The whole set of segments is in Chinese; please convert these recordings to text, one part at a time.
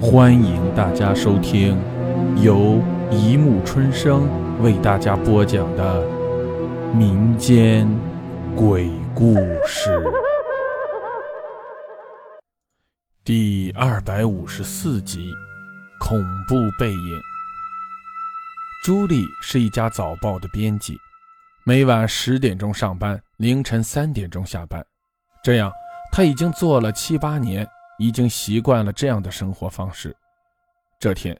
欢迎大家收听由一木春生为大家播讲的民间鬼故事第二百五十四集《恐怖背影》。朱莉是一家早报的编辑，每晚十点钟上班，凌晨三点钟下班，这样她已经做了七八年。已经习惯了这样的生活方式。这天，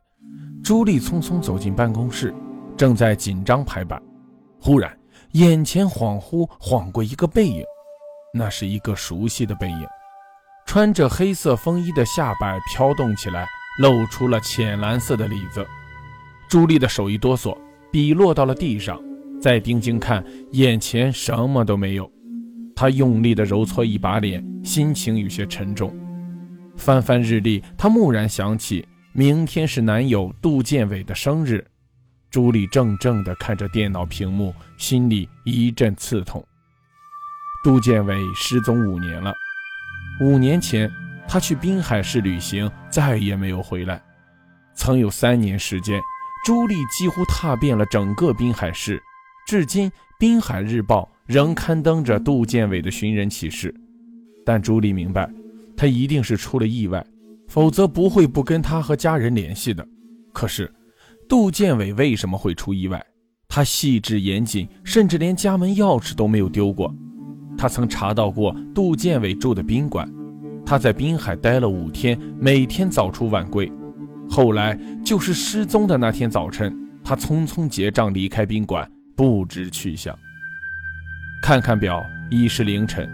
朱莉匆匆走进办公室，正在紧张排版，忽然眼前恍惚晃过一个背影，那是一个熟悉的背影，穿着黑色风衣的下摆飘动起来，露出了浅蓝色的里子。朱莉的手一哆嗦，笔落到了地上，再定睛看，眼前什么都没有。她用力地揉搓一把脸，心情有些沉重。翻翻日历，她蓦然想起明天是男友杜建伟的生日。朱莉怔怔地看着电脑屏幕，心里一阵刺痛。杜建伟失踪五年了。五年前，他去滨海市旅行，再也没有回来。曾有三年时间，朱莉几乎踏遍了整个滨海市，至今《滨海日报》仍刊登着杜建伟的寻人启事。但朱莉明白。他一定是出了意外，否则不会不跟他和家人联系的。可是，杜建伟为什么会出意外？他细致严谨，甚至连家门钥匙都没有丢过。他曾查到过杜建伟住的宾馆，他在滨海待了五天，每天早出晚归。后来就是失踪的那天早晨，他匆匆结账离开宾馆，不知去向。看看表，已是凌晨。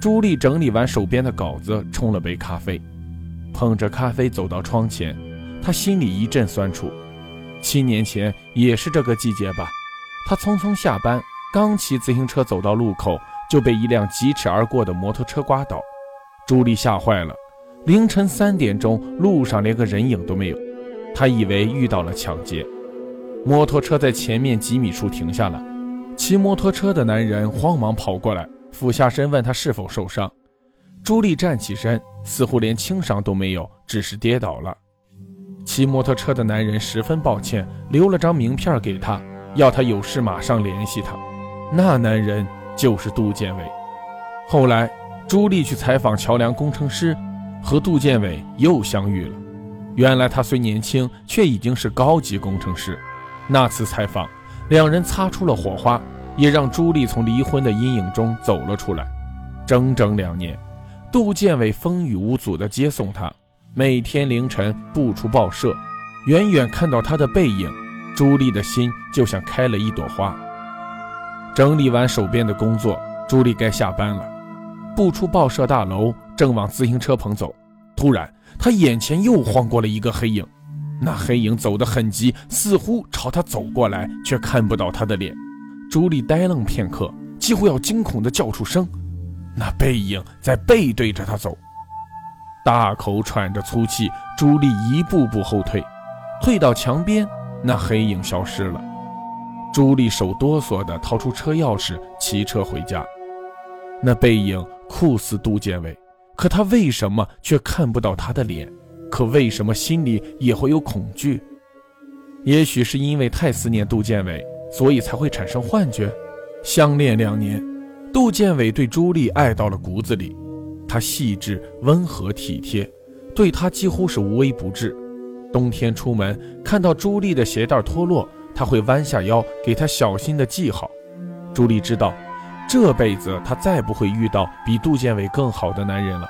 朱莉整理完手边的稿子，冲了杯咖啡，捧着咖啡走到窗前，她心里一阵酸楚。七年前也是这个季节吧？她匆匆下班，刚骑自行车走到路口，就被一辆疾驰而过的摩托车刮倒。朱莉吓坏了。凌晨三点钟，路上连个人影都没有，她以为遇到了抢劫。摩托车在前面几米处停下了，骑摩托车的男人慌忙跑过来。俯下身问他是否受伤，朱莉站起身，似乎连轻伤都没有，只是跌倒了。骑摩托车的男人十分抱歉，留了张名片给他，要他有事马上联系他。那男人就是杜建伟。后来，朱莉去采访桥梁工程师，和杜建伟又相遇了。原来他虽年轻，却已经是高级工程师。那次采访，两人擦出了火花。也让朱莉从离婚的阴影中走了出来。整整两年，杜建伟风雨无阻地接送她，每天凌晨不出报社，远远看到他的背影，朱莉的心就像开了一朵花。整理完手边的工作，朱莉该下班了。不出报社大楼，正往自行车棚走，突然，她眼前又晃过了一个黑影。那黑影走得很急，似乎朝她走过来，却看不到她的脸。朱莉呆愣片刻，几乎要惊恐地叫出声。那背影在背对着她走，大口喘着粗气。朱莉一步步后退，退到墙边，那黑影消失了。朱莉手哆嗦地掏出车钥匙，骑车回家。那背影酷似杜建伟，可他为什么却看不到他的脸？可为什么心里也会有恐惧？也许是因为太思念杜建伟。所以才会产生幻觉。相恋两年，杜建伟对朱莉爱到了骨子里。他细致、温和、体贴，对她几乎是无微不至。冬天出门看到朱莉的鞋带脱落，他会弯下腰给她小心的系好。朱莉知道，这辈子她再不会遇到比杜建伟更好的男人了。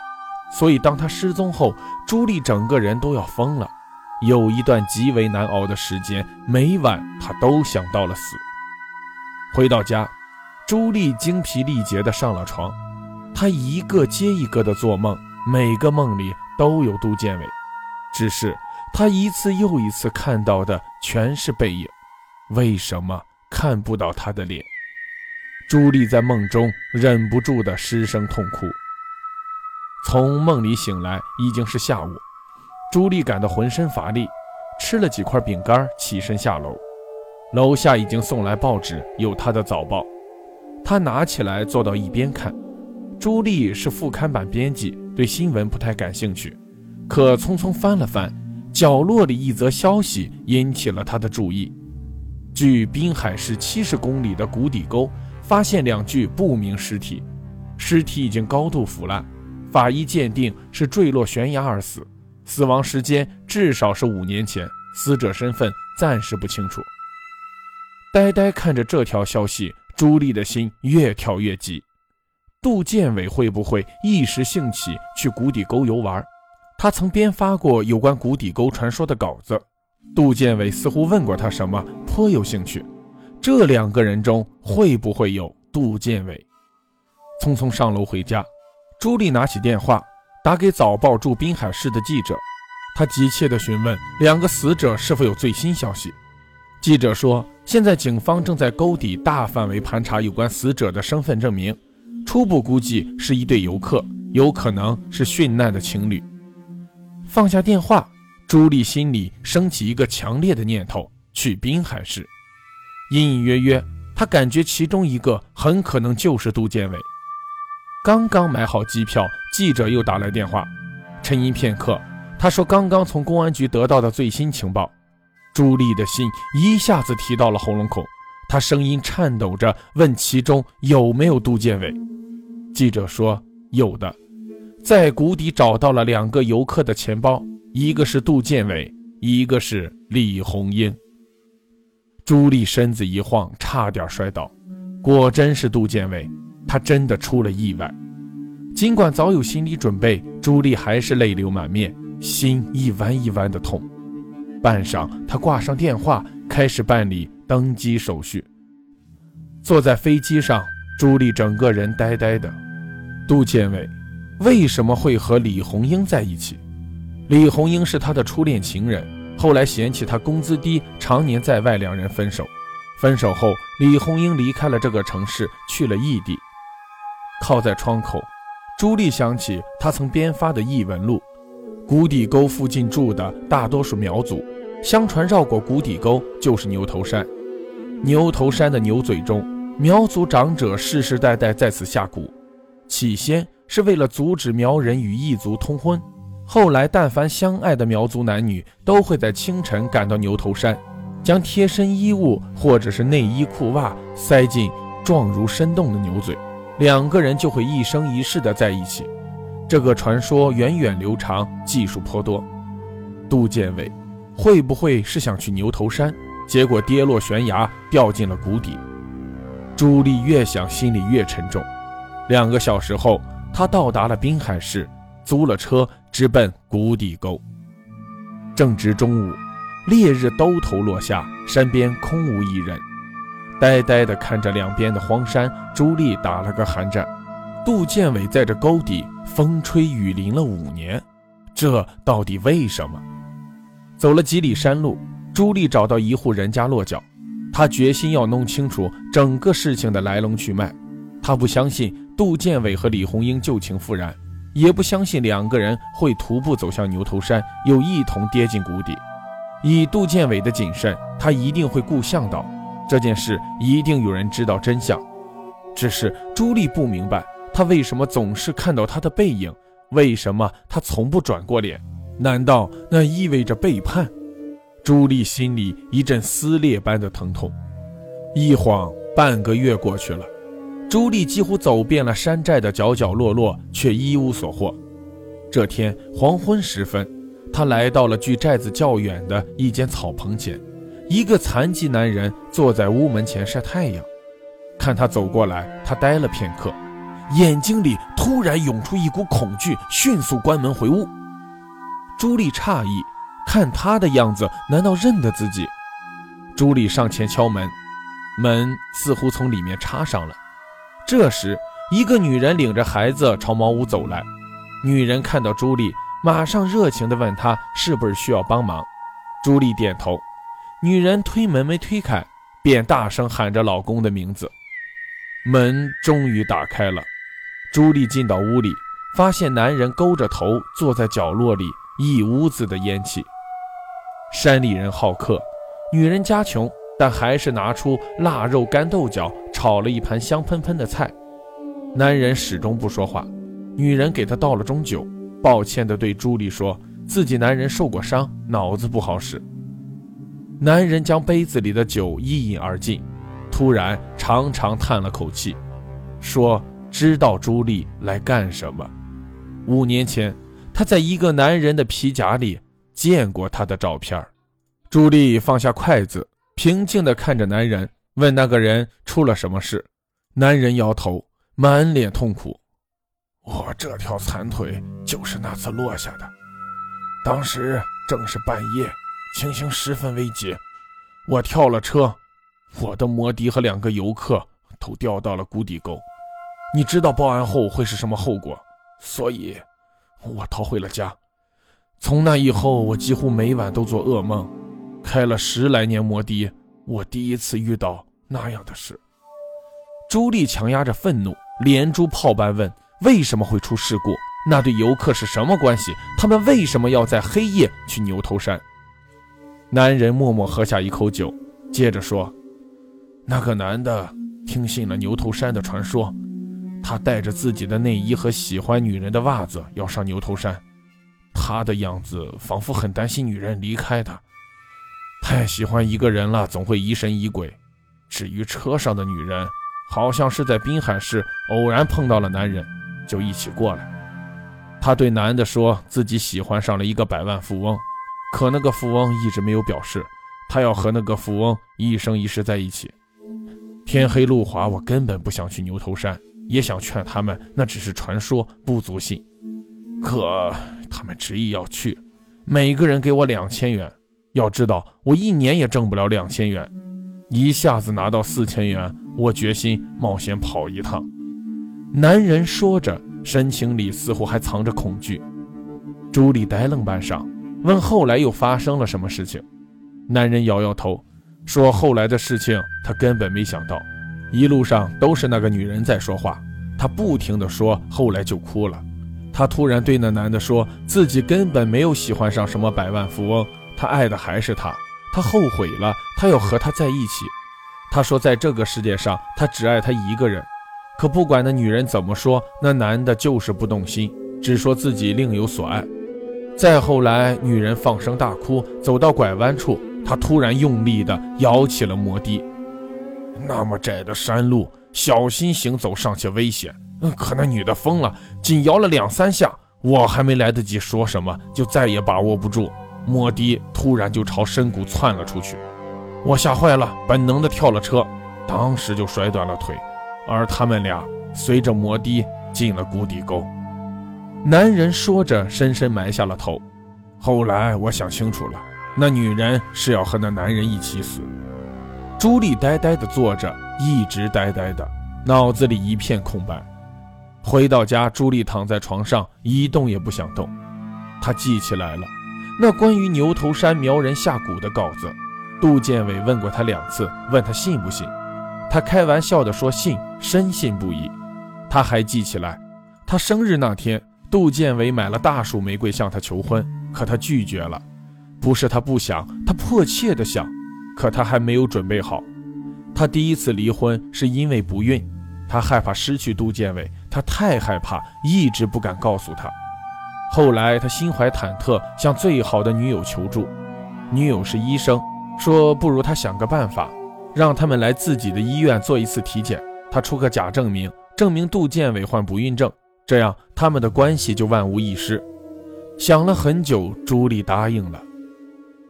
所以，当他失踪后，朱莉整个人都要疯了。有一段极为难熬的时间，每晚他都想到了死。回到家，朱莉精疲力竭地上了床，她一个接一个的做梦，每个梦里都有杜建伟，只是她一次又一次看到的全是背影，为什么看不到他的脸？朱莉在梦中忍不住的失声痛哭。从梦里醒来，已经是下午。朱莉感到浑身乏力，吃了几块饼干，起身下楼。楼下已经送来报纸，有她的早报。她拿起来坐到一边看。朱莉是副刊版编辑，对新闻不太感兴趣。可匆匆翻了翻，角落里一则消息引起了他的注意。距滨海市七十公里的谷底沟，发现两具不明尸体，尸体已经高度腐烂，法医鉴定是坠落悬崖而死，死亡时间至少是五年前，死者身份暂时不清楚。呆呆看着这条消息，朱莉的心越跳越急。杜建伟会不会一时兴起去谷底沟游玩？他曾编发过有关谷底沟传说的稿子。杜建伟似乎问过他什么，颇有兴趣。这两个人中会不会有杜建伟？匆匆上楼回家，朱莉拿起电话打给早报驻滨海市的记者，他急切地询问两个死者是否有最新消息。记者说。现在警方正在沟底大范围盘查有关死者的身份证明，初步估计是一对游客，有可能是殉难的情侣。放下电话，朱莉心里升起一个强烈的念头：去滨海市。隐隐约约，她感觉其中一个很可能就是杜建伟。刚刚买好机票，记者又打来电话，沉吟片刻，他说：“刚刚从公安局得到的最新情报。”朱莉的心一下子提到了喉咙口，她声音颤抖着问：“其中有没有杜建伟？”记者说：“有的，在谷底找到了两个游客的钱包，一个是杜建伟，一个是李红英。”朱莉身子一晃，差点摔倒。果真是杜建伟，他真的出了意外。尽管早有心理准备，朱莉还是泪流满面，心一弯一弯的痛。半晌，他挂上电话，开始办理登机手续。坐在飞机上，朱莉整个人呆呆的。杜建伟为什么会和李红英在一起？李红英是他的初恋情人，后来嫌弃他工资低，常年在外，两人分手。分手后，李红英离开了这个城市，去了异地。靠在窗口，朱莉想起他曾编发的异闻录。谷底沟附近住的大多数苗族，相传绕过谷底沟就是牛头山。牛头山的牛嘴中，苗族长者世世代代在此下蛊，起先是为了阻止苗人与异族通婚，后来但凡相爱的苗族男女都会在清晨赶到牛头山，将贴身衣物或者是内衣裤袜塞进状如深洞的牛嘴，两个人就会一生一世的在一起。这个传说源远流长，技术颇多。杜建伟会不会是想去牛头山，结果跌落悬崖，掉进了谷底？朱莉越想，心里越沉重。两个小时后，她到达了滨海市，租了车，直奔谷底沟。正值中午，烈日兜头落下，山边空无一人，呆呆地看着两边的荒山，朱莉打了个寒战。杜建伟在这沟底风吹雨淋了五年，这到底为什么？走了几里山路，朱莉找到一户人家落脚。她决心要弄清楚整个事情的来龙去脉。她不相信杜建伟和李红英旧情复燃，也不相信两个人会徒步走向牛头山，又一同跌进谷底。以杜建伟的谨慎，他一定会顾向导，这件事一定有人知道真相。只是朱莉不明白。他为什么总是看到他的背影？为什么他从不转过脸？难道那意味着背叛？朱莉心里一阵撕裂般的疼痛。一晃半个月过去了，朱莉几乎走遍了山寨的角角落落，却一无所获。这天黄昏时分，她来到了距寨子较远的一间草棚前，一个残疾男人坐在屋门前晒太阳。看他走过来，他呆了片刻。眼睛里突然涌出一股恐惧，迅速关门回屋。朱莉诧异，看他的样子，难道认得自己？朱莉上前敲门，门似乎从里面插上了。这时，一个女人领着孩子朝茅屋走来。女人看到朱莉，马上热情地问她是不是需要帮忙。朱莉点头。女人推门没推开，便大声喊着老公的名字。门终于打开了。朱莉进到屋里，发现男人勾着头坐在角落里，一屋子的烟气。山里人好客，女人家穷，但还是拿出腊肉、干豆角炒了一盘香喷喷的菜。男人始终不说话，女人给他倒了盅酒，抱歉地对朱莉说：“自己男人受过伤，脑子不好使。男人将杯子里的酒一饮而尽，突然长长叹了口气，说：“知道朱莉来干什么？五年前，他在一个男人的皮夹里见过他的照片。”朱莉放下筷子，平静地看着男人，问那个人出了什么事。男人摇头，满脸痛苦：“我这条残腿就是那次落下的。当时正是半夜。”情形十分危急，我跳了车，我的摩的和两个游客都掉到了谷底沟。你知道报案后会是什么后果，所以，我逃回了家。从那以后，我几乎每晚都做噩梦。开了十来年摩的，我第一次遇到那样的事。朱莉强压着愤怒，连珠炮般问：“为什么会出事故？那对游客是什么关系？他们为什么要在黑夜去牛头山？”男人默默喝下一口酒，接着说：“那个男的听信了牛头山的传说，他带着自己的内衣和喜欢女人的袜子要上牛头山。他的样子仿佛很担心女人离开他，太喜欢一个人了，总会疑神疑鬼。至于车上的女人，好像是在滨海市偶然碰到了男人，就一起过来。他对男的说自己喜欢上了一个百万富翁。”可那个富翁一直没有表示，他要和那个富翁一生一世在一起。天黑路滑，我根本不想去牛头山，也想劝他们那只是传说，不足信。可他们执意要去，每个人给我两千元。要知道，我一年也挣不了两千元，一下子拿到四千元，我决心冒险跑一趟。男人说着，神情里似乎还藏着恐惧。朱莉呆愣半晌。问后来又发生了什么事情？男人摇摇头，说后来的事情他根本没想到。一路上都是那个女人在说话，他不停地说，后来就哭了。他突然对那男的说，自己根本没有喜欢上什么百万富翁，他爱的还是他，他后悔了，他要和他在一起。他说，在这个世界上，他只爱他一个人。可不管那女人怎么说，那男的就是不动心，只说自己另有所爱。再后来，女人放声大哭，走到拐弯处，她突然用力地摇起了摩的。那么窄的山路，小心行走尚且危险，可那女的疯了，仅摇了两三下，我还没来得及说什么，就再也把握不住，摩的突然就朝深谷窜了出去。我吓坏了，本能地跳了车，当时就摔断了腿，而他们俩随着摩的进了谷底沟。男人说着，深深埋下了头。后来我想清楚了，那女人是要和那男人一起死。朱莉呆呆地坐着，一直呆呆的，脑子里一片空白。回到家，朱莉躺在床上，一动也不想动。她记起来了，那关于牛头山苗人下蛊的稿子，杜建伟问过他两次，问他信不信。他开玩笑地说信，深信不疑。他还记起来，他生日那天。杜建伟买了大束玫瑰向她求婚，可她拒绝了。不是她不想，她迫切的想，可她还没有准备好。她第一次离婚是因为不孕，她害怕失去杜建伟，她太害怕，一直不敢告诉他。后来她心怀忐忑，向最好的女友求助。女友是医生，说不如她想个办法，让他们来自己的医院做一次体检，她出个假证明，证明杜建伟患不孕症。这样，他们的关系就万无一失。想了很久，朱莉答应了。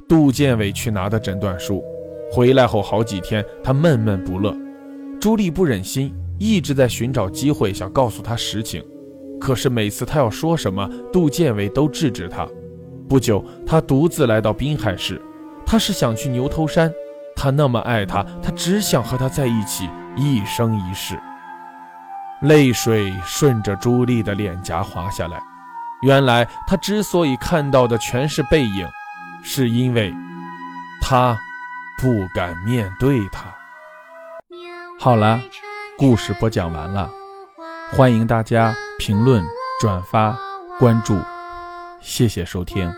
杜建伟去拿的诊断书，回来后好几天，他闷闷不乐。朱莉不忍心，一直在寻找机会想告诉他实情，可是每次他要说什么，杜建伟都制止他。不久，他独自来到滨海市，他是想去牛头山。他那么爱他，他只想和他在一起，一生一世。泪水顺着朱莉的脸颊滑下来。原来她之所以看到的全是背影，是因为她不敢面对他。好了，故事播讲完了，欢迎大家评论、转发、关注，谢谢收听。